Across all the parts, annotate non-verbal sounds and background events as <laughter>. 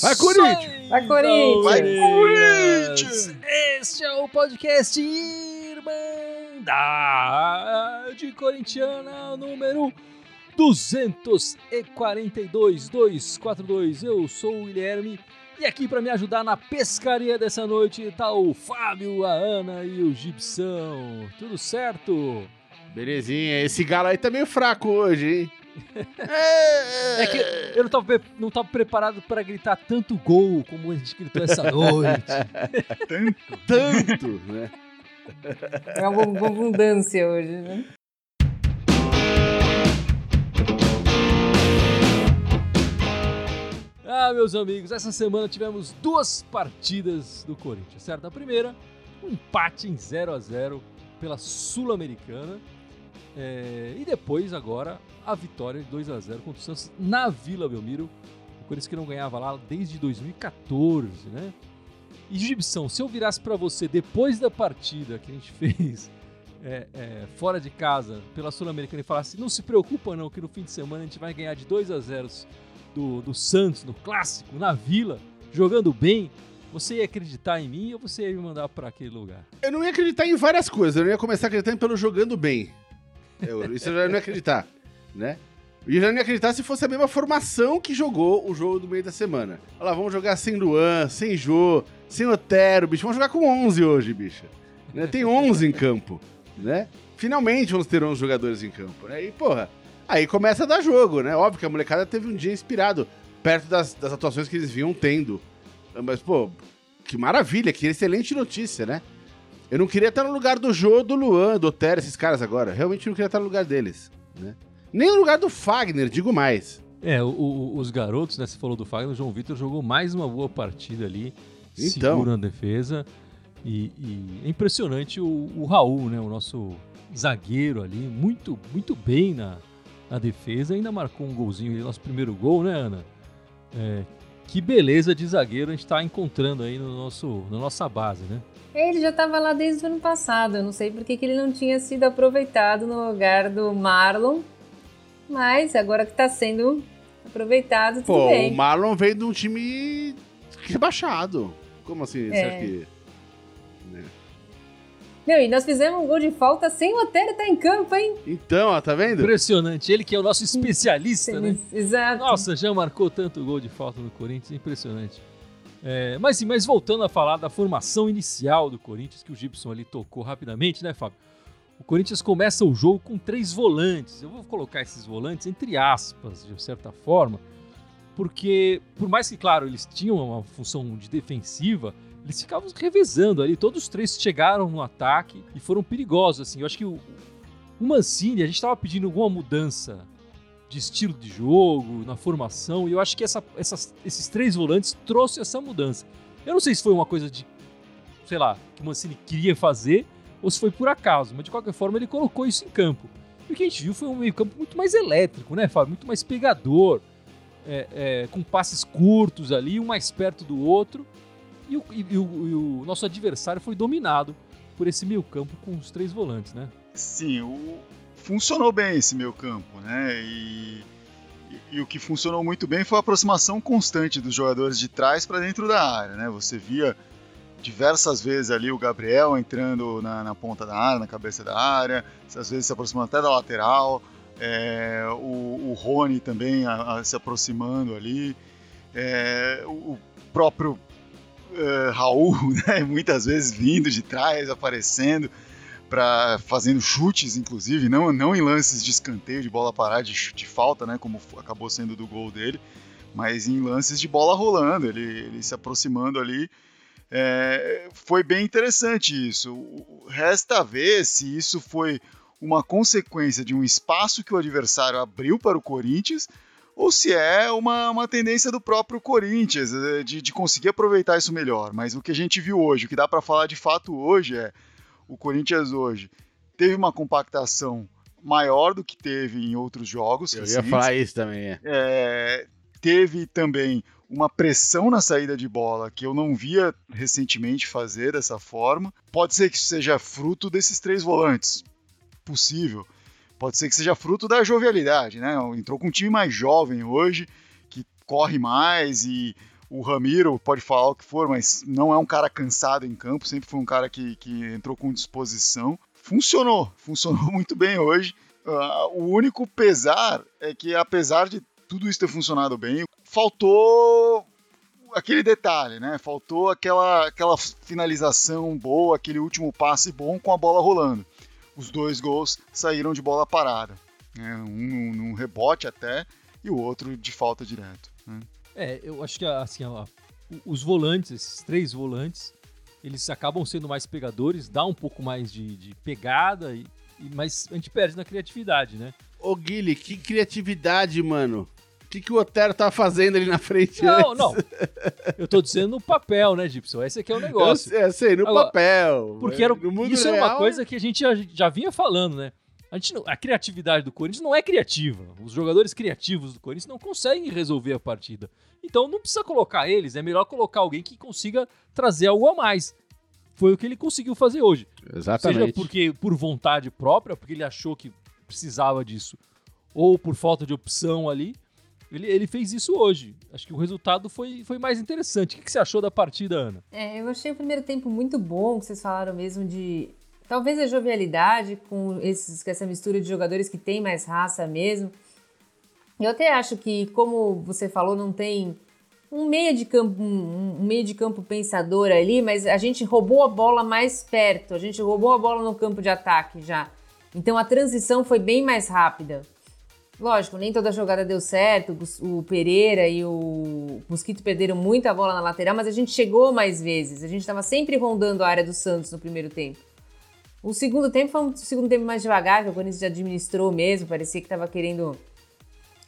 Vai, Corinthians! Vai, Corinthians! Vai, Corinthians! Este é o podcast Irmandade Corintiana número 242 242. Eu sou o Guilherme e aqui para me ajudar na pescaria dessa noite tá o Fábio, a Ana e o Gibson. Tudo certo? Belezinha, esse galo aí tá meio fraco hoje, hein? <laughs> É que eu não tava, não tava preparado para gritar tanto gol como a gente gritou essa noite. <laughs> Tanto, né? É uma abun- abundância hoje, né? Ah, meus amigos, essa semana tivemos duas partidas do Corinthians, certo? A primeira, um empate em 0 a 0 pela Sul-Americana. É, e depois, agora, a vitória de 2 a 0 contra o Santos na Vila Belmiro. O Corinthians que não ganhava lá desde 2014, né? E Gibson, se eu virasse pra você depois da partida que a gente <laughs> fez é, é, fora de casa pela Sul-Americana e falasse: não se preocupa, não, que no fim de semana a gente vai ganhar de 2 a 0 do, do Santos no clássico, na Vila, jogando bem, você ia acreditar em mim ou você ia me mandar pra aquele lugar? Eu não ia acreditar em várias coisas, eu não ia começar acreditando pelo jogando bem. Eu- isso eu já não ia acreditar, né? E já não ia acreditar se fosse a mesma formação que jogou o jogo do meio da semana. Olha lá, vamos jogar sem Luan, sem Jô, sem Otero, bicho. Vamos jogar com 11 hoje, bicho. Né? Tem 11 em campo, né? Finalmente vamos ter 11 jogadores em campo, né? E, porra, aí começa a dar jogo, né? Óbvio que a molecada teve um dia inspirado, perto das, das atuações que eles vinham tendo. Mas, pô, que maravilha, que excelente notícia, né? Eu não queria estar no lugar do Jô, do Luan, do Otero, esses caras agora. Realmente não queria estar no lugar deles, né? Nem no lugar do Fagner, digo mais. É, o- o- os garotos, né? Você falou do Fagner, o João Vitor jogou mais uma boa partida ali, Então. seguro na defesa. E, e é impressionante o, o Raul, né? O nosso zagueiro ali, muito, muito bem na, na defesa. Ainda marcou um golzinho ali, nosso primeiro gol, né, Ana? É, que beleza de zagueiro a gente tá encontrando aí no nosso, na nossa base, né? Ele já estava lá desde o ano passado. Eu não sei por que que ele não tinha sido aproveitado no lugar do Marlon. Mas agora que está sendo aproveitado, tudo Pô, bem. o Marlon veio de um time rebaixado. Como assim? Você É. acha que... né? Meu, e nós fizemos um gol de falta sem o Otero estar em campo, hein? Então, ó, tá vendo? Impressionante. Ele que é o nosso especialista, né? Exato. Nossa, já marcou tanto gol de falta no Corinthians, impressionante. É, mas, sim, mas voltando a falar da formação inicial do Corinthians, que o Gibson ali tocou rapidamente, né, Fábio? O Corinthians começa o jogo com três volantes. Eu vou colocar esses volantes entre aspas, de certa forma, porque, por mais que, claro, eles tinham uma função de defensiva, eles ficavam revezando ali. Todos os três chegaram no ataque e foram perigosos. Assim, eu acho que o, o Mancini, a gente estava pedindo alguma mudança de estilo de jogo, na formação, e eu acho que essa- essas- esses três volantes trouxe essa mudança. Eu não sei se foi uma coisa de, sei lá, que o Mancini queria fazer, ou se foi por acaso, mas de qualquer forma ele colocou isso em campo. E o que a gente viu foi um meio-campo muito mais elétrico, né, Fábio? Muito mais pegador, é, é, com passes curtos ali, um mais perto do outro. E o, e- e o- e o nosso adversário foi dominado por esse meio-campo com os três volantes, né? Sim, o- funcionou bem esse meio campo, né? E, e- e o que funcionou muito bem foi a aproximação constante dos jogadores de trás para dentro da área, né? Você via diversas vezes ali o Gabriel entrando na, na ponta da área, na cabeça da área, às vezes se aproximando até da lateral, é, o, o Rony também a- a se aproximando ali, é, o, o próprio é, Raul, <laughs> né? Muitas vezes vindo de trás, aparecendo para fazendo chutes, inclusive, não, não em lances de escanteio, de bola parada, de, de falta, né, como acabou sendo do gol dele, mas em lances de bola rolando, ele, ele se aproximando ali. É, foi bem interessante isso. Resta ver se isso foi uma consequência de um espaço que o adversário abriu para o Corinthians ou se é uma, uma tendência do próprio Corinthians eh, de, de conseguir aproveitar isso melhor. Mas o que a gente viu hoje, o que dá para falar de fato hoje é o Corinthians hoje teve uma compactação maior do que teve em outros jogos. Eu ia recentes. falar isso também, é. É, teve também uma pressão na saída de bola que eu não via recentemente fazer dessa forma. Pode ser que isso seja fruto desses três volantes. Possível. Pode ser que seja fruto da jovialidade, né? Entrou com um time mais jovem hoje, que corre mais e o Ramiro pode falar o que for, mas não é um cara cansado em campo, sempre foi um cara que, que entrou com disposição. Funcionou, <laughs> funcionou muito bem hoje. Uh, o único pesar é que, apesar de tudo isso ter funcionado bem, faltou aquele detalhe, né? Faltou aquela, aquela finalização boa, aquele último passe bom com a bola rolando. Os dois gols saíram de bola parada. Né? Um num rebote até e o outro de falta direto. Né? É, eu acho que assim, ó, os volantes, esses três volantes, eles acabam sendo mais pegadores, dá um pouco mais de, de pegada, e, e, mas a gente perde na criatividade, né? Ô Guilherme, que criatividade, mano. O que, que o Otero tá fazendo ali na frente Não, antes? não. Eu tô dizendo no papel, né, Gibson? Esse aqui é o negócio. Eu, eu sei, no Agora, papel. Porque era, no mundo isso real, era uma coisa que a gente já, já vinha falando, né? A, gente não- a criatividade do Corinthians não é criativa. Os jogadores criativos do Corinthians não conseguem resolver a partida. Então não precisa colocar eles, é melhor colocar alguém que consiga trazer algo a mais. Foi o que ele conseguiu fazer hoje. Exatamente. Seja porque por vontade própria, porque ele achou que precisava disso, ou por falta de opção ali, ele, ele fez isso hoje. Acho que o resultado foi, foi mais interessante. O que, você achou da partida, Ana? É, eu achei o primeiro tempo muito bom, que vocês falaram mesmo de. Talvez a jovialidade com, esses, com essa mistura de jogadores que tem mais raça mesmo. Eu até acho que, como você falou, não tem um meio de campo, um, um meio de campo pensador ali, mas a gente roubou a bola mais perto, a gente roubou a bola no campo de ataque já. Então a transição foi bem mais rápida. Lógico, nem toda jogada deu certo, o Pereira e o Mosquito perderam muita bola na lateral, mas a gente chegou mais vezes, a gente estava sempre rondando a área do Santos no primeiro tempo. O segundo tempo foi um segundo tempo mais devagar, que o Corinthians já administrou mesmo, parecia que estava querendo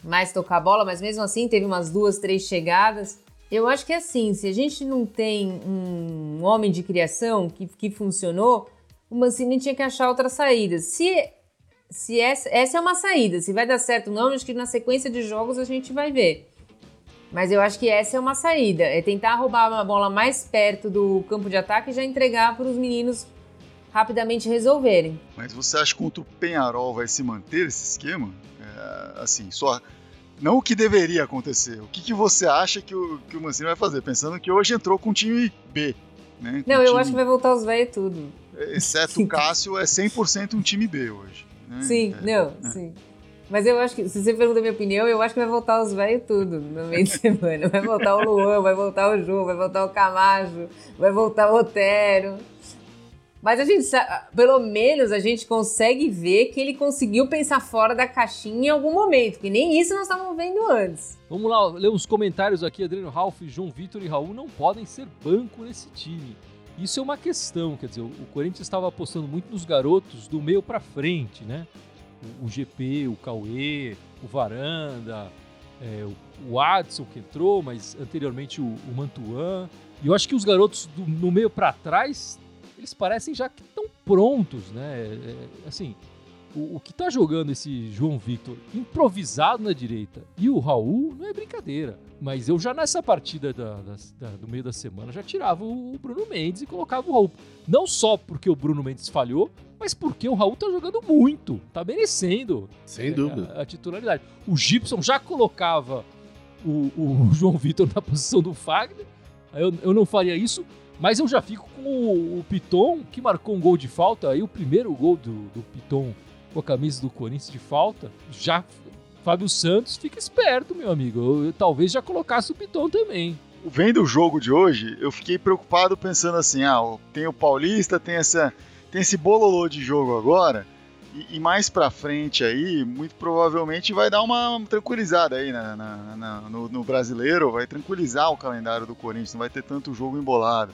mais tocar a bola, mas mesmo assim teve umas duas, três chegadas. Eu acho que é assim, se a gente não tem um homem de criação que, que funcionou, o Mancini tinha que achar outras saídas. Se, se essa, essa é uma saída, se vai dar certo ou não, acho que na sequência de jogos a gente vai ver. Mas eu acho que essa é uma saída, é tentar roubar uma bola mais perto do campo de ataque e já entregar para os meninos rapidamente resolverem. Mas você acha que contra o Penharol vai se manter esse esquema? É, assim, só. Não o que deveria acontecer. O que, que você acha que o, que o Mancini vai fazer? Pensando que hoje entrou com o time B. Né? Com Não, eu time- acho que vai voltar os velhos tudo. Exceto o <laughs> Cássio, é 100% um time B hoje. Né? Sim, É, não, sim. Mas eu acho que, se você pergunta a minha opinião, eu acho que vai voltar os velhos tudo no meio de <laughs> semana. Vai voltar o Luan, vai voltar o Jô, vai voltar o Camacho, vai voltar o Otero. Mas a gente, pelo menos a gente consegue ver que ele conseguiu pensar fora da caixinha em algum momento, que nem isso nós estávamos vendo antes. Vamos lá, ler uns comentários aqui. Adriano Ralph, João Vitor e Raul não podem ser banco nesse time. Isso é uma questão, quer dizer, o Corinthians estava apostando muito nos garotos do meio pra frente, né? O, o GP, o Cauê, o Varanda, é, o, o Adson que entrou, mas anteriormente o, o Mantuan. E eu acho que os garotos do- no meio pra trás, eles parecem já que estão prontos, né? É, é, assim, o, o que tá jogando esse João Victor improvisado na direita e o Raul não é brincadeira. Mas eu já nessa partida da- das- da- do meio da semana já tirava o Bruno Mendes e colocava o Raul. Não só porque o Bruno Mendes falhou, mas porque o Raul tá jogando muito, tá merecendo Sem é, dúvida. a, a titularidade. O Gibson já colocava o, o <laughs> João Vitor na posição do Fagner. Eu, eu não faria isso, mas eu já fico com o, o Piton, que marcou um gol de falta. Aí o primeiro gol do, do Piton com a camisa do Corinthians de falta. Já Fábio Santos, fica esperto, meu amigo. Eu, eu talvez já colocasse o Piton também. Vendo o jogo de hoje, eu fiquei preocupado pensando assim: ah, tem o Paulista, tem, essa, tem esse bololô de jogo agora, e, e mais pra frente aí, muito provavelmente vai dar uma tranquilizada aí na, na- na- no, no brasileiro, vai tranquilizar o calendário do Corinthians, não vai ter tanto jogo embolado.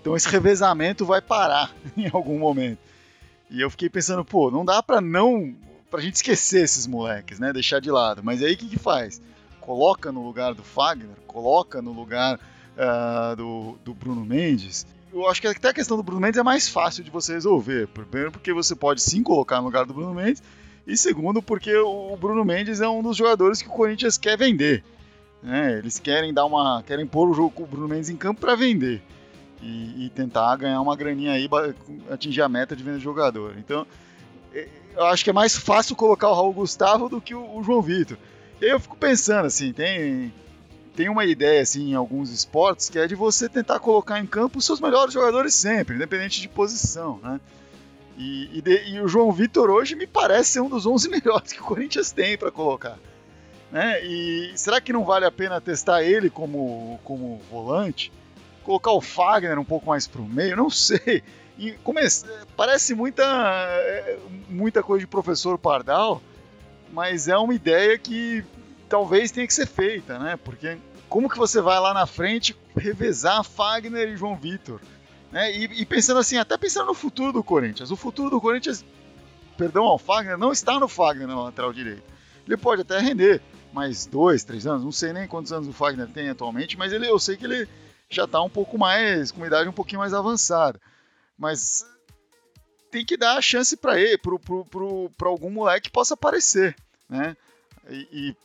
Então esse revezamento vai parar <laughs> em algum momento. E eu fiquei pensando, pô, não dá pra não. pra gente esquecer esses moleques, né? Deixar de lado. Mas aí o que, que faz? coloca no lugar do Fagner, coloca no lugar ah, do, do Bruno Mendes. Eu acho que até a questão do Bruno Mendes é mais fácil de você resolver. Primeiro, porque você pode sim colocar no lugar do Bruno Mendes. E segundo, porque o Bruno Mendes é um dos jogadores que o Corinthians quer vender. Né? Eles querem dar uma. querem pôr o jogo com o Bruno Mendes em campo para vender. E, e, tentar ganhar uma graninha aí, atingir a meta de venda de jogador. Então, eu acho que é mais fácil colocar o Raul Gustavo do que o, o João Vitor. E aí eu fico pensando, assim, tem, tem uma ideia assim em alguns esportes que é de você tentar colocar em campo os seus melhores jogadores sempre, independente de posição, né? E, e, de, e o João Vitor hoje me parece ser um dos 11 <laughs> melhores que o Corinthians tem para colocar. Né? E será que não vale a pena testar ele como, como volante? Colocar o Fagner um pouco mais para o meio? Não sei. E comece, parece muita, é, muita coisa de professor Pardal, mas é uma ideia que talvez tenha que ser feita, né? Porque como que você vai lá na frente revezar Fagner e João Vitor? Né? E, e, pensando assim, até pensando no futuro do Corinthians. O futuro do Corinthians, perdão ao Fagner, não está no Fagner na lateral direito. Ele pode até render mais dois, três anos, não sei nem quantos anos o Fagner tem atualmente, mas ele, eu sei que ele já está um pouco mais, com uma idade um pouquinho mais avançada. Mas tem que dar a chance para ele, para algum moleque que possa aparecer, né? E, e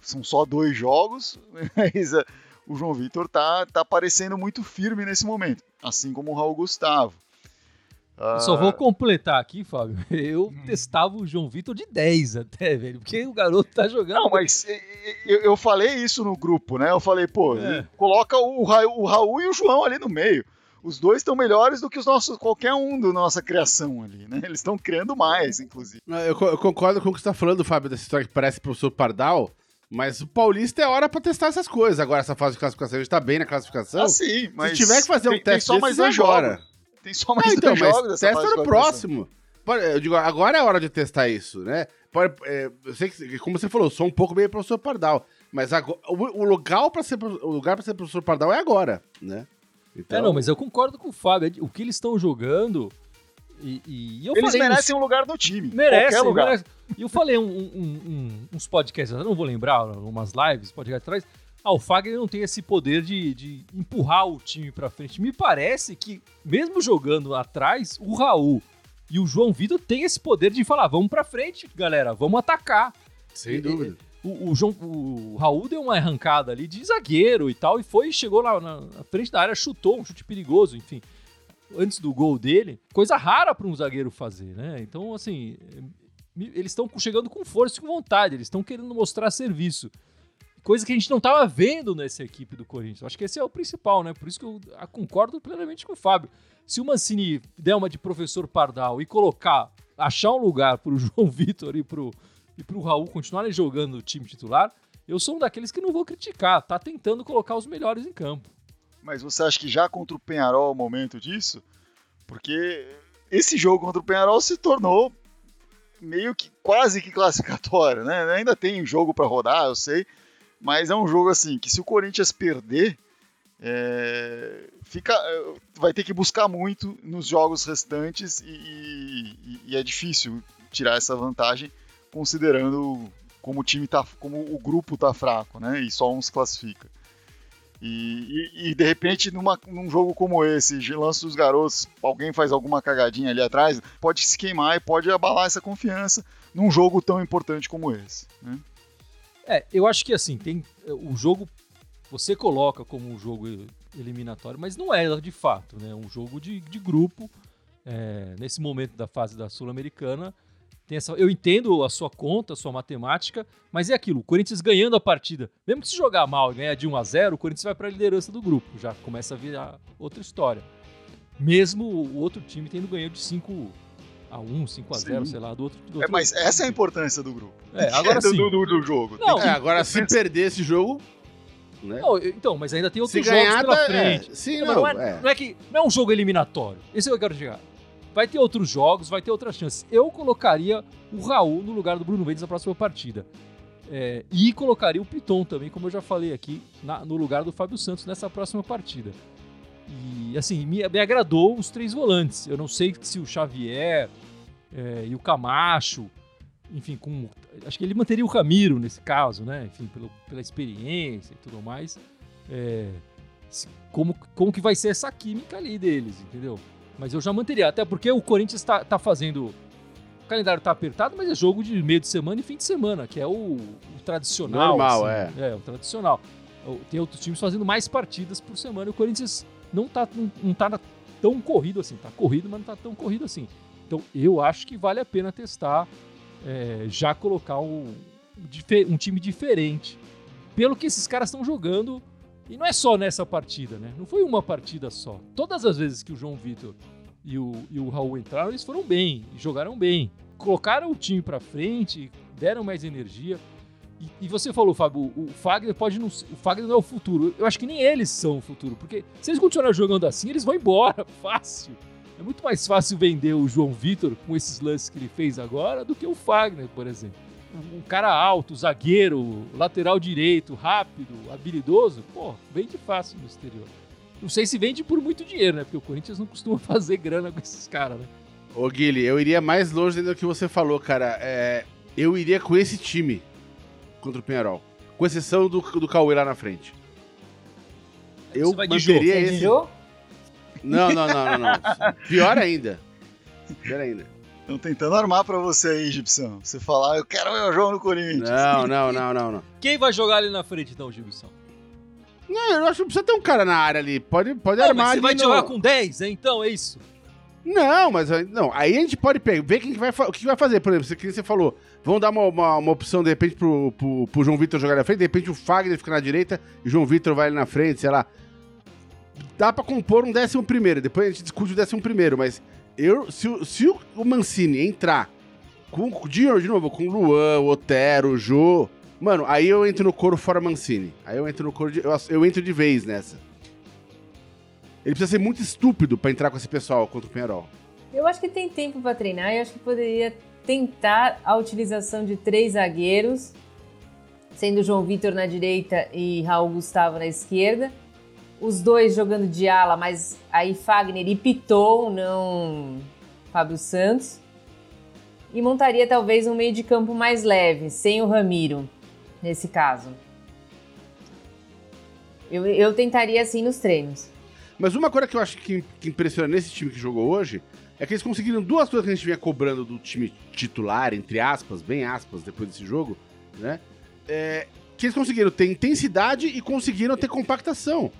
são só dois jogos, <laughs> mas uh, o João Vitor tá, tá parecendo muito firme nesse momento, assim como o Raul Gustavo. Uh... Só vou completar aqui, Fábio. <laughs> Eu hum. testava o João Vitor de 10 até, velho, porque o garoto tá jogando. Não, mas eu, eu falei isso no grupo, né? Eu falei, pô, é. coloca o, o Raul e o João ali no meio os dois estão melhores do que os nossos qualquer um da nossa criação ali, né? Eles estão criando mais, inclusive. Eu, eu, concordo com o que você está falando, Fábio, dessa história que parece professor Pardal. Mas o Paulista é hora para testar essas coisas. Agora, essa fase de classificação, a gente tá bem na classificação. Ah, sim, mas. Se tiver que fazer tem, um teste tem só mais dois agora. Tem só mais ah, então, dois jogos Testa no próximo. Eu digo, agora é hora de testar isso, né? Pode, é, eu sei que, como você falou, sou um pouco meio professor Pardal. Mas agora, o, o, lugar para ser, o lugar ser professor Pardal é agora, né? Então... É, não, mas eu concordo com o Fábio. O que eles estão jogando. E, e eu eles falei, merecem uns... um lugar no time. Merecem, lugar. Merece. E eu falei um, um, um, uns podcasts, eu não vou lembrar, umas lives, podcast atrás. Ah, o Fagner não tem esse poder de, de empurrar o time para frente. Me parece que, mesmo jogando atrás, o Raul e o João Vitor têm esse poder de falar: vamos para frente, galera, vamos atacar. Sem dúvida. O, o, João, o Raul deu uma arrancada ali de zagueiro e tal, e foi, chegou lá na, na frente da área, chutou um chute perigoso, enfim. Antes do gol dele, coisa rara para um zagueiro fazer, né? Então, assim, eles estão chegando com força e com vontade, eles estão querendo mostrar serviço. Coisa que a gente não estava vendo nessa equipe do Corinthians. Acho que esse é o principal, né? Por isso que eu concordo plenamente com o Fábio. Se o Mancini der uma de professor Pardal e colocar, achar um lugar para o <laughs> João Vitor e para o e pro Raul continuarem jogando o time titular, eu sou um daqueles que não vou criticar, tá tentando colocar os melhores em campo. Mas você acha que já contra o Penharol é o momento disso? Porque esse jogo contra o Penharol se tornou meio que quase que classificatório, né? Ainda tem jogo para rodar, eu sei, mas é um jogo assim que se o Corinthians perder, é, fica, vai ter que buscar muito nos jogos restantes e, e, e é difícil tirar essa vantagem considerando como o time tá, como o grupo tá fraco, né? E só um se classifica. E, e, e de repente, numa, num jogo como esse, de lance dos garotos, alguém faz alguma cagadinha ali atrás, pode se queimar e pode abalar essa confiança num jogo tão importante como esse. Né? É, eu acho que assim, tem o jogo você coloca como um jogo eliminatório, mas não é de fato, né? Um jogo de, de grupo. É, nesse momento da fase da Sul-Americana, essa, eu entendo a sua conta, a sua matemática, mas é aquilo, o Corinthians ganhando a partida, mesmo que se jogar mal e ganhar de 1 a 0, o Corinthians vai para a liderança do grupo, já começa a virar outra história. Mesmo o outro time tendo ganho de 5 a 1, 5 a 0, sim. sei lá, do outro, do é, outro. É, mas essa é a importância do grupo. É, agora sim. Do, do, do jogo. Não, é, agora se perder esse jogo, né? Não, então, mas ainda tem outros jogos ganhar, pela tá, frente. É, sim, não, não, é, é. não, é, que não é um jogo eliminatório. Esse é o que eu quero chegar. Vai ter outros jogos, vai ter outras chances. Eu colocaria o Raul no lugar do Bruno Mendes na próxima partida. É, e colocaria o Piton também, como eu já falei aqui, na, no lugar do Fábio Santos nessa próxima partida. E assim, me, me agradou os três volantes. Eu não sei se o Xavier é, e o Camacho, enfim, com, acho que ele manteria o Ramiro nesse caso, né? Enfim, pelo, pela experiência e tudo mais. É, como, como que vai ser essa química ali deles, entendeu? Mas eu já manteria, até porque o Corinthians está tá fazendo o calendário tá apertado, mas é jogo de meio de semana e fim de semana, que é o, o tradicional. Normal, assim. é. É, o tradicional. Tem outros times fazendo mais partidas por semana e o Corinthians não tá, não, não tá tão corrido assim. Tá corrido, mas não tá tão corrido assim. Então eu acho que vale a pena testar, é, já colocar um, um time diferente. Pelo que esses caras estão jogando. E não é só nessa partida, né? Não foi uma partida só. Todas as vezes que o João Vitor e o, e o Raul entraram, eles foram bem, jogaram bem. Colocaram o time para frente, deram mais energia. E, e, você falou, Fábio, o, Fagner pode não. O Fagner não é o futuro. Eu acho que nem eles são o futuro, porque se eles continuarem jogando assim, eles vão embora <laughs> fácil. É muito mais fácil vender o João Vitor com esses lances que ele fez agora do que o Fagner, por exemplo. Um cara alto, zagueiro, lateral direito, rápido, habilidoso, pô, vende fácil no exterior. Não sei se vende por muito dinheiro, né? Porque o Corinthians não costuma <laughs> fazer grana com esses caras, né? Ô, Guilherme, eu iria mais longe do que você falou, cara. É, eu iria com esse time contra o Penharol. Com exceção do, do Cauê lá na frente. Eu Você vai de manteria esse. De não, não, não, não, não. Pior ainda. Pior ainda. Estão tentando armar pra você aí, Gibson. Você falar, eu quero meu jogo no Corinthians. Não, não, não, não, não. Quem vai jogar ali na frente, então, Gibson? Não, eu acho que precisa ter um cara na área ali. Pode, pode não, armar mas você vai no... jogar com 10, então, é isso? Não, mas não, aí a gente pode pegar, ver quem que vai, o que vai fazer. Por exemplo, que você falou, vamos dar uma, uma, uma, opção de repente pro, pro, pro João Vitor jogar na frente, de repente o Fagner fica na direita e o João Vitor vai ali na frente, sei lá. Dá pra compor um décimo primeiro, depois a gente discute o décimo primeiro, mas eu, se, se o Mancini entrar com, de, de novo, com o Luan, o Otero, o Jô, mano, aí eu entro no coro fora Mancini. Aí eu entro no coro de, eu, eu entro de vez nessa. Ele precisa ser muito estúpido para entrar com esse pessoal contra o Penharol. Eu acho que tem tempo para treinar e acho que poderia tentar a utilização de três zagueiros, sendo João Vitor na direita e Raul Gustavo na esquerda. Os dois jogando de ala, mas aí Fagner e Piton, não Fábio Santos. E montaria talvez um meio de campo mais leve, sem o Ramiro, nesse caso. Eu, eu tentaria assim nos treinos. Mas uma coisa que eu acho que, que impressiona nesse time que jogou hoje é que eles conseguiram duas coisas que a gente vinha cobrando do time titular, entre aspas, bem aspas, depois desse jogo, né? É, que eles conseguiram ter intensidade e conseguiram ter compactação.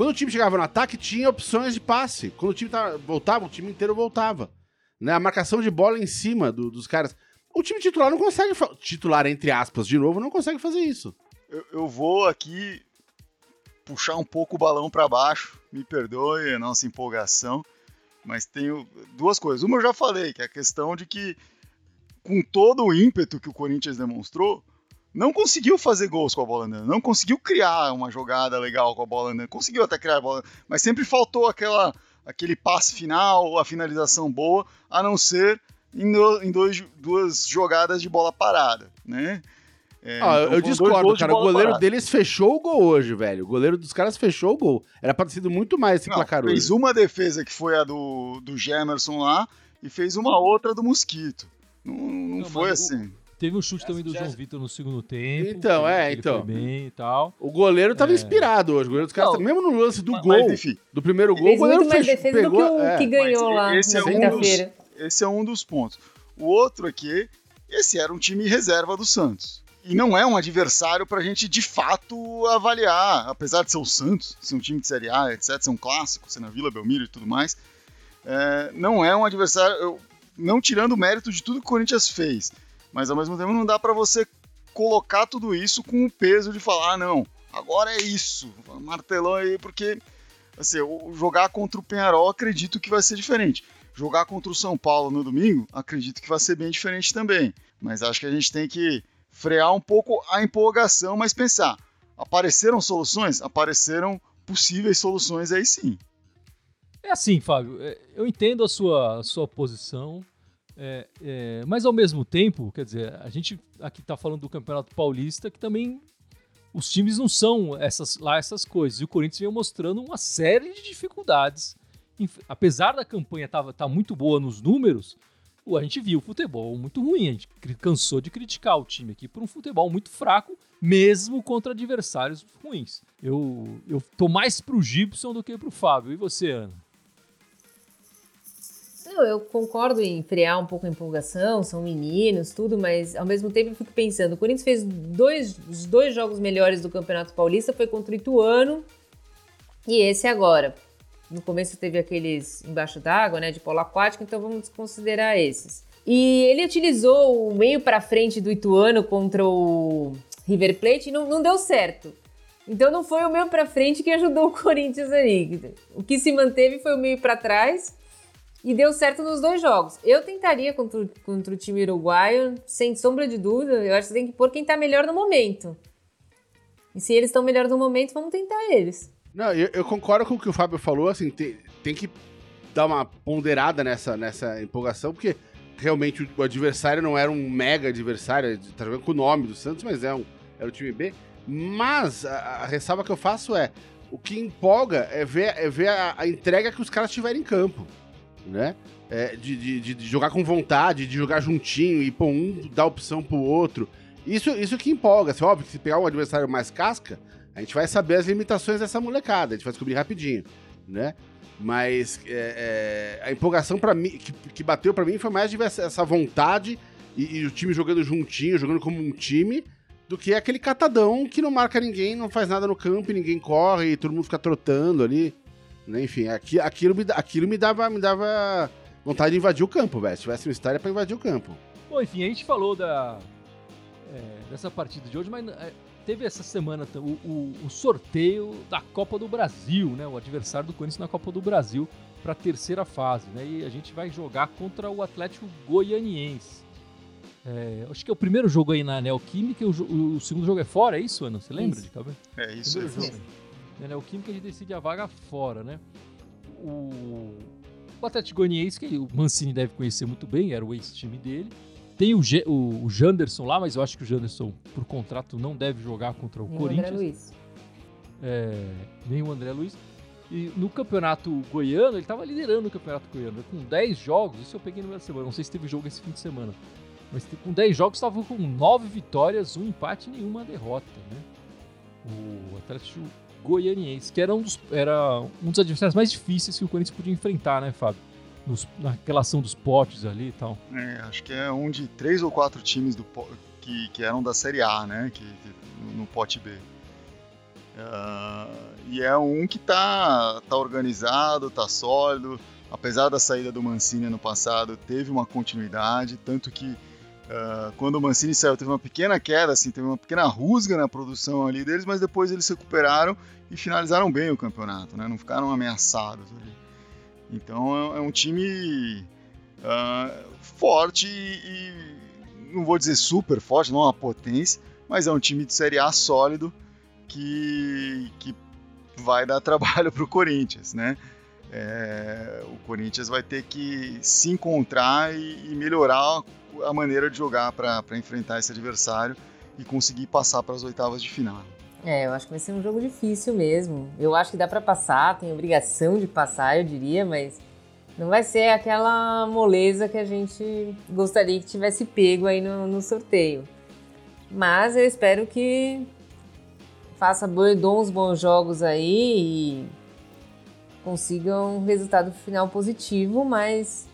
Quando o time chegava no ataque, tinha opções de passe. Quando o time tava, voltava, o time inteiro voltava. Né? A marcação de bola em cima do, dos caras. O time titular não consegue. Titular, entre aspas, de novo, não consegue fazer isso. Eu, eu vou aqui puxar um pouco o balão para baixo. Me perdoe a nossa empolgação, mas tenho duas coisas. Uma eu já falei, que é a questão de que, com todo o ímpeto que o Corinthians demonstrou, não conseguiu fazer gols com a bola andando, não conseguiu criar uma jogada legal com a bola andando, conseguiu até criar a bola, mas sempre faltou aquela, aquele passe final, a finalização boa, a não ser em, em dois, duas jogadas de bola parada, né? É, ah, então eu discordo, cara. O goleiro parada. deles fechou o gol hoje, velho. O goleiro dos caras fechou o gol. Era pra ter sido muito mais esse não, placar fez hoje. Fez uma defesa que foi a do, do Gemerson lá e fez uma outra do Mosquito. Não, não, não foi assim. Teve um chute também do João Vitor no segundo tempo. Então, é, então. bem e tal. O goleiro tava é. inspirado hoje. O goleiro dos caras, não, mesmo no lance do mas, gol, mas, enfim, do primeiro gol, o goleiro mais pegou, do que, o, é. que ganhou lá esse na é um Esse é um dos pontos. O outro aqui, esse era um time reserva do Santos e não é um adversário para a gente de fato avaliar, apesar de ser o Santos, ser um time de Série A, etc., ser um clássico, ser na Vila Belmiro e tudo mais. É, não é um adversário, eu, não tirando o mérito de tudo que o Corinthians fez, mas ao mesmo tempo não dá para você colocar tudo isso com o peso de falar, ah, não, agora é isso, martelão aí, porque assim, jogar contra o Penharol acredito que vai ser diferente. Jogar contra o São Paulo no domingo, acredito que vai ser bem diferente também. Mas acho que a gente tem que frear um pouco a empolgação, mas pensar: apareceram soluções? Apareceram possíveis soluções aí sim. É assim, Fábio, é, eu entendo a sua, a sua posição, é, é, mas ao mesmo tempo, quer dizer, a gente aqui está falando do Campeonato Paulista, que também os times não são essas, lá essas coisas. E o Corinthians vem mostrando uma série de dificuldades. Apesar da campanha estar tá, tá muito boa nos números, a gente viu futebol muito ruim. A gente cansou de criticar o time aqui por um futebol muito fraco, mesmo contra adversários ruins. Eu, eu tô mais pro Gibson do que pro Fábio. E você, Ana? Não, eu concordo em frear um pouco a empolgação, são meninos, tudo, mas ao mesmo tempo eu fico pensando, o Corinthians fez dois, os dois jogos melhores do Campeonato Paulista, foi contra o Ituano e esse agora. No começo teve aqueles embaixo d'água, né, de polo aquático, então vamos considerar esses. E ele utilizou o meio para frente do Ituano contra o River Plate e não, não deu certo. Então não foi o meio para frente que ajudou o <laughs> Corinthians ali. O que se manteve foi o meio para trás e deu certo nos dois jogos. Eu tentaria contra, contra o time uruguaio, sem sombra de dúvida. Eu acho que tem que pôr quem tá melhor no momento. E se eles estão melhor no momento, vamos tentar eles. Não, eu, eu, concordo com o que o Fábio falou, assim, tem, tem que dar uma ponderada nessa, nessa empolgação, porque realmente o, adversário não era um mega adversário, tá jogando com o nome do Santos, mas é um, era o time B. Mas a, a ressalva que eu faço é, o que empolga é ver, é ver a, a entrega que os caras tiverem em campo né? É, de, de, de, jogar com vontade, de jogar juntinho e pô, um dar opção pro outro. Isso, isso que empolga. Assim, óbvio que se pegar um adversário mais casca, a gente vai saber as limitações dessa molecada, a gente vai descobrir rapidinho, né? Mas é, é, a empolgação para mim, que, que bateu para mim foi mais de essa, vontade e, e, o time jogando juntinho, jogando como um time, do que aquele catadão que não marca ninguém, não faz nada no campo, ninguém corre, e todo mundo fica trotando ali. Né? Enfim, aqui, aquilo, me, aquilo me, dava, me dava vontade de invadir o campo, velho. Se tivesse uma história para invadir o campo. Bom, enfim, a gente falou da, é, dessa partida de hoje, mas é, teve essa semana o, o, o, sorteio da Copa do Brasil, né? O adversário do Corinthians na Copa do Brasil para a terceira fase, né? E a gente vai jogar contra o Atlético Goianiense. É, acho que é o primeiro jogo aí na Neoquímica, o, o, o segundo jogo é fora, é isso, Ana? Você lembra isso. de cabeça? É isso, é isso. Né, o Química a gente decide a vaga fora, né? O, o Atlético Goianiense, que o Mancini deve conhecer muito bem, era o ex-time dele. Tem o, G, o, o, Janderson lá, mas eu acho que o Janderson, por contrato, não deve jogar contra o nem Corinthians. O André Luiz. É, nem o André Luiz. E no campeonato goiano, ele estava liderando o campeonato goiano, com 10 jogos. Isso eu peguei no meio da semana, não sei se teve jogo esse fim de semana. Mas com 10 jogos estava com 9 vitórias, um empate e nenhuma derrota. Né? O Atlético Goianiense, que era um dos, era um dos adversários mais difíceis que o Corinthians podia enfrentar, né, Fábio? Nos, na relação dos potes ali e tal. É, acho que é um de três ou quatro times do, que, que eram da Série A, né? Que, que no pote B. Uh, e é um que tá, tá organizado, tá sólido. Apesar da saída do Mancini ano passado, teve uma continuidade, tanto que Uh, quando o Mancini saiu, teve uma pequena queda, assim, teve uma pequena rusga na produção ali deles, mas depois eles se recuperaram e finalizaram bem o campeonato, né? Não ficaram ameaçados ali. Então é, é um time uh, forte e, e, não vou dizer super forte, não é uma potência, mas é um time de Série A sólido que, que vai dar <laughs> trabalho para o Corinthians, né? É, o Corinthians vai ter que se encontrar e, e melhorar a maneira de jogar para enfrentar esse adversário e conseguir passar para as oitavas de final. É, eu acho que vai ser um jogo difícil mesmo. Eu acho que dá para passar, tem obrigação de passar, eu diria, mas não vai ser aquela moleza que a gente gostaria que tivesse pego aí no, no sorteio. Mas eu espero que faça bons bons jogos aí e consigam um resultado final positivo, mas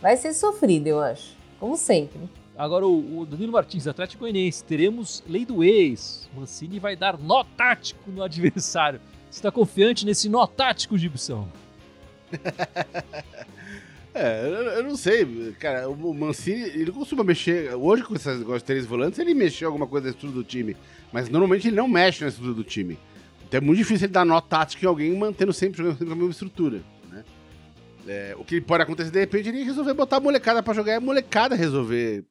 vai ser sofrido, eu acho como sempre. Agora o, Danilo Martins, Atlético Goianiense, teremos lei do ex. Mancini vai dar nó tático no adversário. Você está confiante nesse nó tático, Gibson? <laughs> é, eu, eu, não sei, cara, o Mancini, ele costuma mexer, hoje com esses negócios de três volantes, ele mexeu alguma coisa na estrutura do time, mas normalmente ele não mexe na estrutura do time. Então é muito difícil ele dar nó tático em alguém mantendo sempre jogando sempre a mesma estrutura. É, o que pode acontecer, de repente, ele resolver botar a molecada pra jogar e a molecada resolver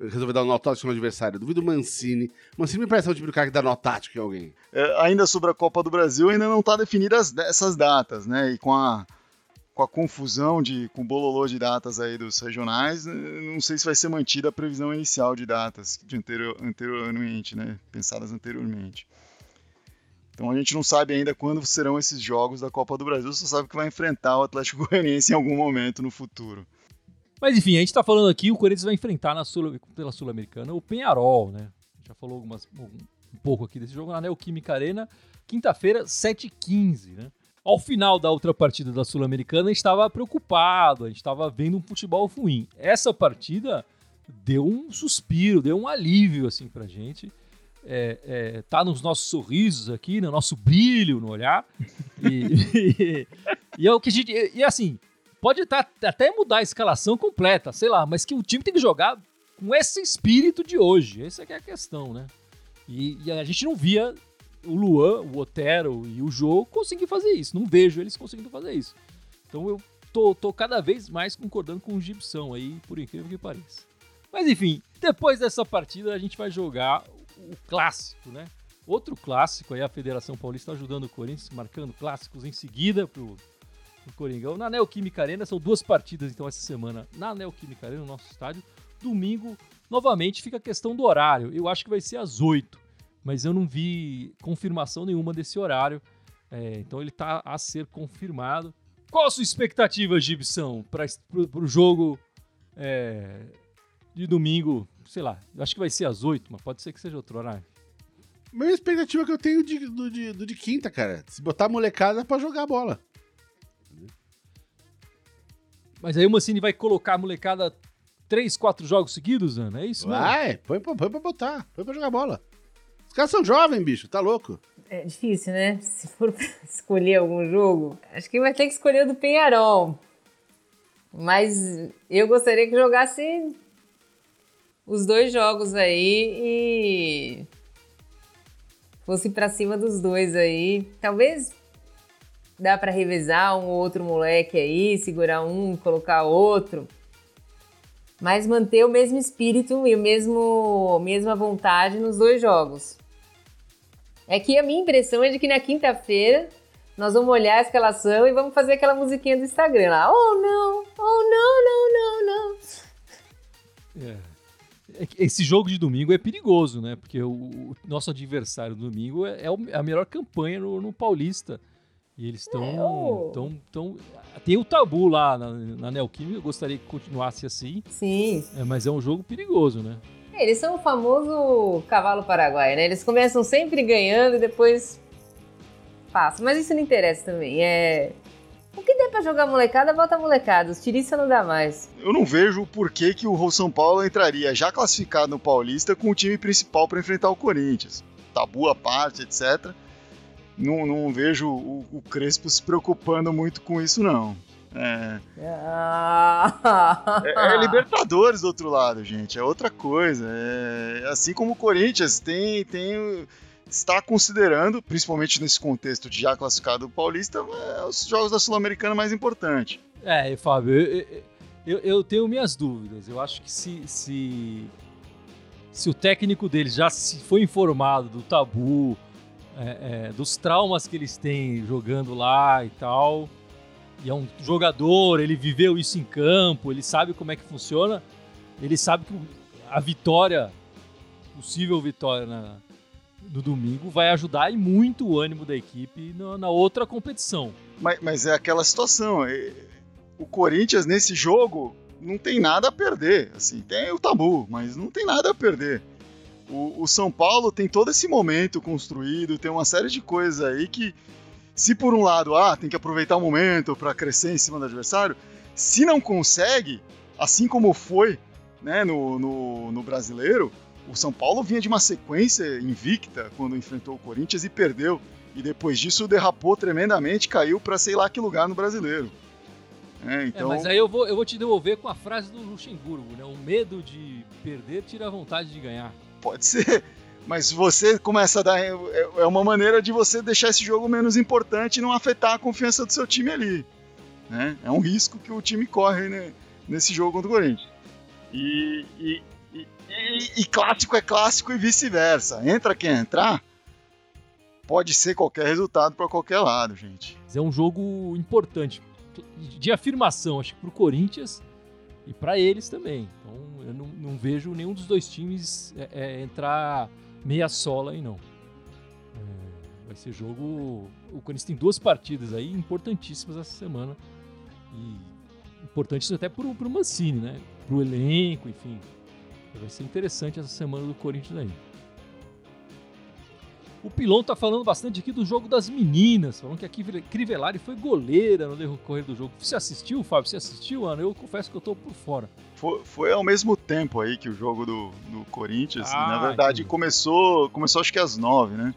resolver dar um nó tático no adversário. Duvido Mancini. Mancini me parece o tipo de cara que dá nó tático em alguém. É, ainda sobre a Copa do Brasil, ainda não tá definidas essas datas, né? E com a, com a confusão de, com o bololô de datas aí dos regionais, não sei se vai ser mantida a previsão inicial de datas de anterior, anteriormente, né? Pensadas anteriormente. Então a gente não sabe ainda quando serão esses jogos da Copa do Brasil, só sabe que vai enfrentar o Atlético <laughs> Goianiense em algum momento no futuro. Mas enfim, a gente está falando aqui, o Corinthians vai enfrentar na Sul, pela Sul-Americana o Penharol, né? Já falou algumas, um pouco aqui desse jogo na Neoquímica Arena, quinta-feira, 7h15, né? Ao final da outra partida da Sul-Americana, a gente estava preocupado, a gente estava vendo um futebol ruim. Essa partida deu um suspiro, deu um alívio assim pra gente. É, é, tá nos nossos sorrisos aqui, no nosso brilho no olhar. E, <laughs> e, e é o que a gente. E, assim, pode tá, até mudar a escalação completa, sei lá, mas que o time tem que jogar com esse espírito de hoje. Essa é a questão, né? E, e a gente não via o Luan, o Otero e o Jô conseguir fazer isso. Não vejo eles conseguindo fazer isso. Então eu tô, tô cada vez mais concordando com o Gibson aí, por incrível que pareça. Mas enfim, depois dessa partida a gente vai jogar o clássico, né? Outro clássico aí, a Federação Paulista ajudando o Corinthians, marcando clássicos em seguida pro, pro Coringão. Na Neoquímica Arena, são duas partidas então essa semana na Neoquímica Arena, no nosso estádio. Domingo, novamente, fica a questão do horário. Eu acho que vai ser às 8 mas eu não vi confirmação nenhuma desse horário. É, então ele está a ser confirmado. Qual a sua expectativa, Gibson, para o jogo é, de domingo? Sei lá, acho que vai ser às 8, mas pode ser que seja outro horário. Minha expectativa que eu tenho de, do, de, do de quinta, cara. Se botar a molecada para jogar bola. Mas aí o Mancini vai colocar a molecada três, quatro jogos seguidos, Ana? É isso mesmo? Vai, põe, põe, põe pra botar, põe pra jogar bola. Os caras são jovens, bicho, tá louco? É difícil, né? Se for <laughs> escolher algum jogo, acho que vai ter que escolher o do Penharol. Mas eu gostaria que jogasse os dois jogos aí e fosse para cima dos dois aí. Talvez dá para revezar um ou outro moleque aí, segurar um, colocar outro. Mas manter o mesmo espírito e o mesmo mesma vontade nos dois jogos. É que a minha impressão é de que na quinta-feira nós vamos olhar a escalação e vamos fazer aquela musiquinha do Instagram lá. Oh, não! Oh, não, não, não, não! É. é esse jogo de domingo é perigoso, né? Porque o, nosso adversário do domingo é, é a melhor campanha no, no Paulista. E eles estão. É, tão, tão, tem o tabu lá na, na Neoquímica, eu gostaria que continuasse assim. Sim. É, mas é um jogo perigoso, né? Eles são o famoso cavalo paraguaio, né? Eles começam sempre ganhando e depois passam. Mas isso não interessa também. É. Pra jogar molecada, volta molecada. Os tiriça não dá mais. Eu não vejo o porquê que o São Paulo entraria já classificado no Paulista com o time principal para enfrentar o Corinthians. Tabu à parte, etc. Não, não vejo o, o Crespo se preocupando muito com isso, não. É. Ah. é, é, Libertadores do outro lado, gente. É outra coisa. É, assim como o Corinthians tem, tem está considerando, principalmente nesse contexto de já classificado Paulista, é, os jogos da Sul-Americana mais importantes. É, Fábio, eu, eu, eu, tenho minhas dúvidas. Eu acho que se, se, se o técnico deles já se foi informado do tabu, é, é, dos traumas que eles têm jogando lá e tal, e é um jogador, ele viveu isso em campo, ele sabe como é que funciona, ele sabe que a vitória, possível vitória na, no domingo, vai ajudar e muito o ânimo da equipe na, na outra competição. Mas, mas, é aquela situação, é, o Corinthians nesse jogo não tem nada a perder, assim, tem o tabu, mas não tem nada a perder. O, o São Paulo tem todo esse momento construído, tem uma série de coisas aí que se por um lado, ah, tem que aproveitar o momento para crescer em cima do adversário, se não consegue, assim como foi né, no, no, no brasileiro, o São Paulo vinha de uma sequência invicta quando enfrentou o Corinthians e perdeu. E depois disso derrapou tremendamente, caiu para sei lá que lugar no brasileiro. É, então... É, mas aí eu vou, eu vou te devolver com a frase do Luxemburgo, né? O medo de perder tira a vontade de ganhar. Pode ser. <laughs> Mas você começa a dar. É, é uma maneira de você deixar esse jogo menos importante e não afetar a confiança do seu time ali. Né? É um risco que o time corre né, nesse jogo contra o Corinthians. E, e, e, clássico é clássico e vice-versa. Entra quem entrar, pode ser qualquer resultado para qualquer lado, gente. É um jogo importante de afirmação, acho que para o Corinthians e para eles também. Então eu não, não, vejo nenhum dos dois times é, é, entrar meia sola aí não. É, vai ser jogo. O Corinthians tem duas partidas aí importantíssimas essa semana. E importantes até pro, pro Mancini, né? Pro elenco, enfim. Vai ser interessante essa semana do Corinthians aí. O Pilon tá falando bastante aqui do jogo das meninas, falando que a Crivellari foi goleira no decorrer do jogo. Você assistiu, Fábio? Você assistiu, Ana? Eu confesso que eu tô por fora. Foi, foi ao mesmo tempo aí que o jogo do, do Corinthians. Ah, na verdade, começou, começou acho que às nove, né?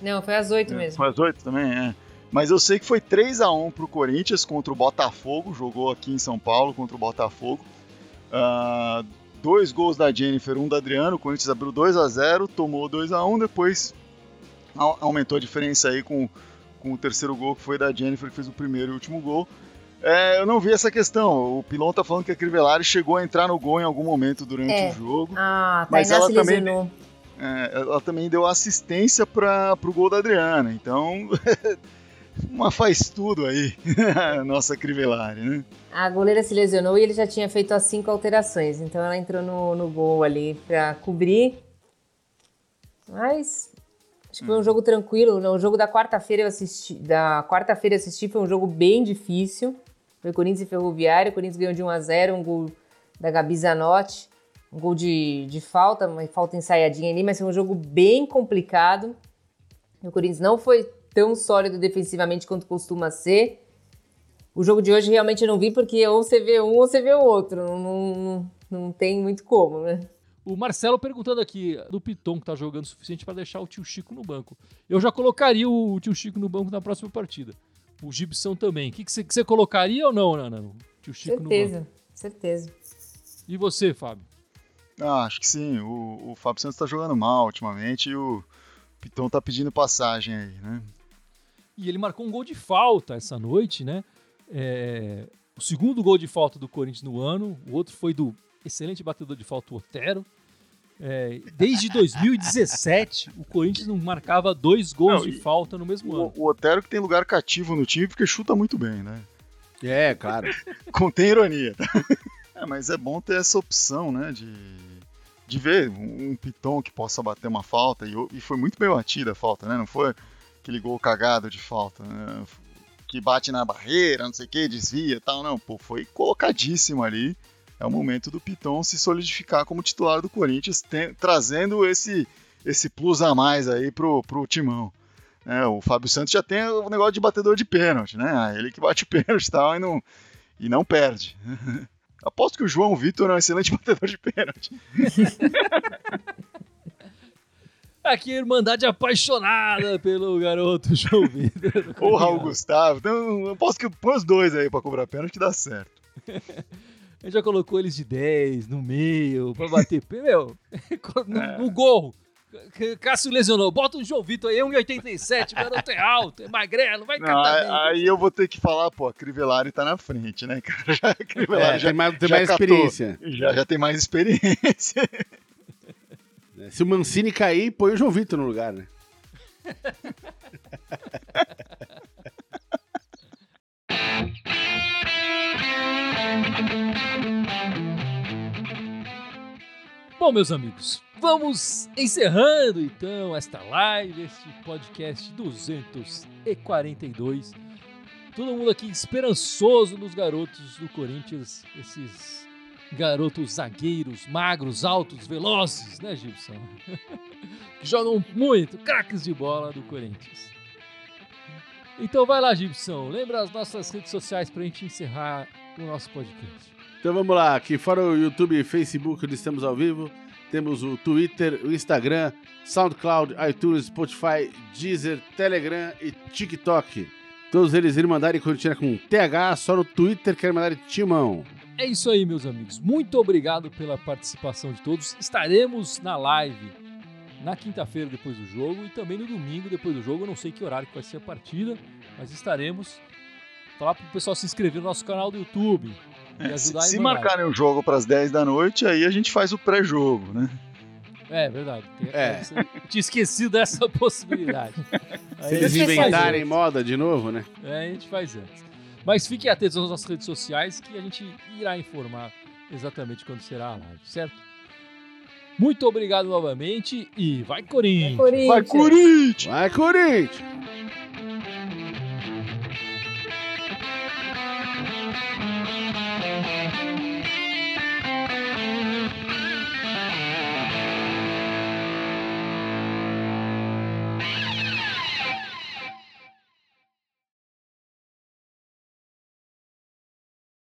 Não, foi às oito é, mesmo. Foi às oito também, é. Mas eu sei que foi 3 a 1 pro Corinthians contra o Botafogo, jogou aqui em São Paulo contra o Botafogo. Uh, dois gols da Jennifer, um da Adriano, o Corinthians abriu 2 a 0 tomou 2 a 1 depois aumentou a diferença aí com, com o terceiro gol que foi da Jennifer, que fez o primeiro e último gol. É, eu não vi essa questão. O Pilon tá falando que a Crivellari chegou a entrar no gol em algum momento durante é. o jogo. Ah, mas ela também, é, ela também deu assistência para o gol da Adriana. Então, <laughs> uma faz tudo aí, <laughs> nossa Crivellari, né? A goleira se lesionou e ele já tinha feito as cinco alterações. Então ela entrou no, no gol ali para cobrir. Mas Acho que foi um jogo tranquilo. No jogo da quarta-feira eu assisti. Da quarta-feira assisti, foi um jogo bem difícil. Foi Corinthians e Ferroviário. O Corinthians ganhou de 1 a 0 um gol da Gabi Zanotti, um gol de, de falta, uma falta ensaiadinha ali, mas foi um jogo bem complicado. O Corinthians não foi tão sólido defensivamente quanto costuma ser. O jogo de hoje realmente eu não vi, porque ou você vê um ou você vê o outro. Não, não, não tem muito como, né? O Marcelo perguntando aqui do Piton que tá jogando o suficiente para deixar o tio Chico no banco. Eu já colocaria o tio Chico no banco na próxima partida. O Gibson também. O que você colocaria ou não, Nana? Tio Chico certeza, no banco. certeza. E você, Fábio? Ah, acho que sim. O, o Fábio Santos tá jogando mal ultimamente e o Piton tá pedindo passagem aí, né? E ele marcou um gol de falta essa noite, né? É, o segundo gol de falta do Corinthians no ano, o outro foi do excelente batedor de falta, o Otero. É, desde 2017, o Corinthians não marcava dois gols não, de falta no mesmo o, ano. O Otero que tem lugar cativo no time porque chuta muito bem, né? É, claro. <laughs> Contém ironia. É, mas é bom ter essa opção, né? De, de ver um, um piton que possa bater uma falta. E, e, foi muito bem batida a falta, né? Não foi aquele gol cagado de falta, né? Que bate na barreira, não sei o que, desvia tal. Não, pô, foi colocadíssimo ali é o momento do Piton se solidificar como titular do Corinthians, tem, trazendo esse, esse plus a mais aí pro, pro timão. É, o Fábio Santos já tem o negócio de batedor de pênalti, né? Ah, ele que bate <laughs> pênalti e tal e não, e não perde. <laughs> Aposto que o João Vitor é um excelente <laughs> batedor de pênalti. Aqui a Irmandade apaixonada pelo garoto João Vitor. <laughs> Ou Raul Gustavo. Então, aposto que põe os dois aí pra cobrar pênalti que dá certo. <laughs> gente já colocou eles de 10 no meio pra bater. <laughs> Meu, no, é. no gol. Cássio lesionou. Bota o João Vitor aí, 1,87. O garoto é alto, é magrelo, vai não, aí, aí eu vou ter que falar, pô, a Crivellari tá na frente, né, cara? Já, a Crivellari é, já tem mais, tem mais experiência. Já, já tem mais experiência. Se o Mancini cair, põe o João Vitor no lugar, né? <laughs> Bom, meus amigos, vamos encerrando então esta live, este podcast 242. Todo mundo aqui esperançoso nos garotos do Corinthians, esses garotos zagueiros, magros, altos, velozes, né, Gibson? <laughs> que jogam muito, craques de bola do Corinthians. Então vai lá, Gibson, lembra as nossas redes sociais para a gente encerrar o nosso podcast. Então vamos lá, aqui fora o YouTube e Facebook, onde estamos ao vivo, temos o Twitter, o Instagram, SoundCloud, iTunes, Spotify, Deezer, Telegram e TikTok. Todos eles irem mandarem Cortina com TH, só no Twitter querem mandar Timão. É isso aí, meus amigos. Muito obrigado pela participação de todos. Estaremos na live na quinta-feira depois do jogo e também no domingo depois do jogo. Eu não sei que horário que vai ser a partida, mas estaremos. Falar para o pessoal se inscrever no nosso canal do YouTube. É, se, se marcarem o jogo para as 10 da noite, aí a gente faz o pré-jogo, né? É, verdade. É. Tinha esquecido dessa <laughs> possibilidade. Se eles inventarem moda de novo, né? É, a gente faz antes. Mas fiquem atentos às nossas redes sociais que a gente irá informar exatamente quando será a live, certo? Muito obrigado novamente e vai Corinthians! Vai Corinthians! Vai Corinthians! Vai Corinthians!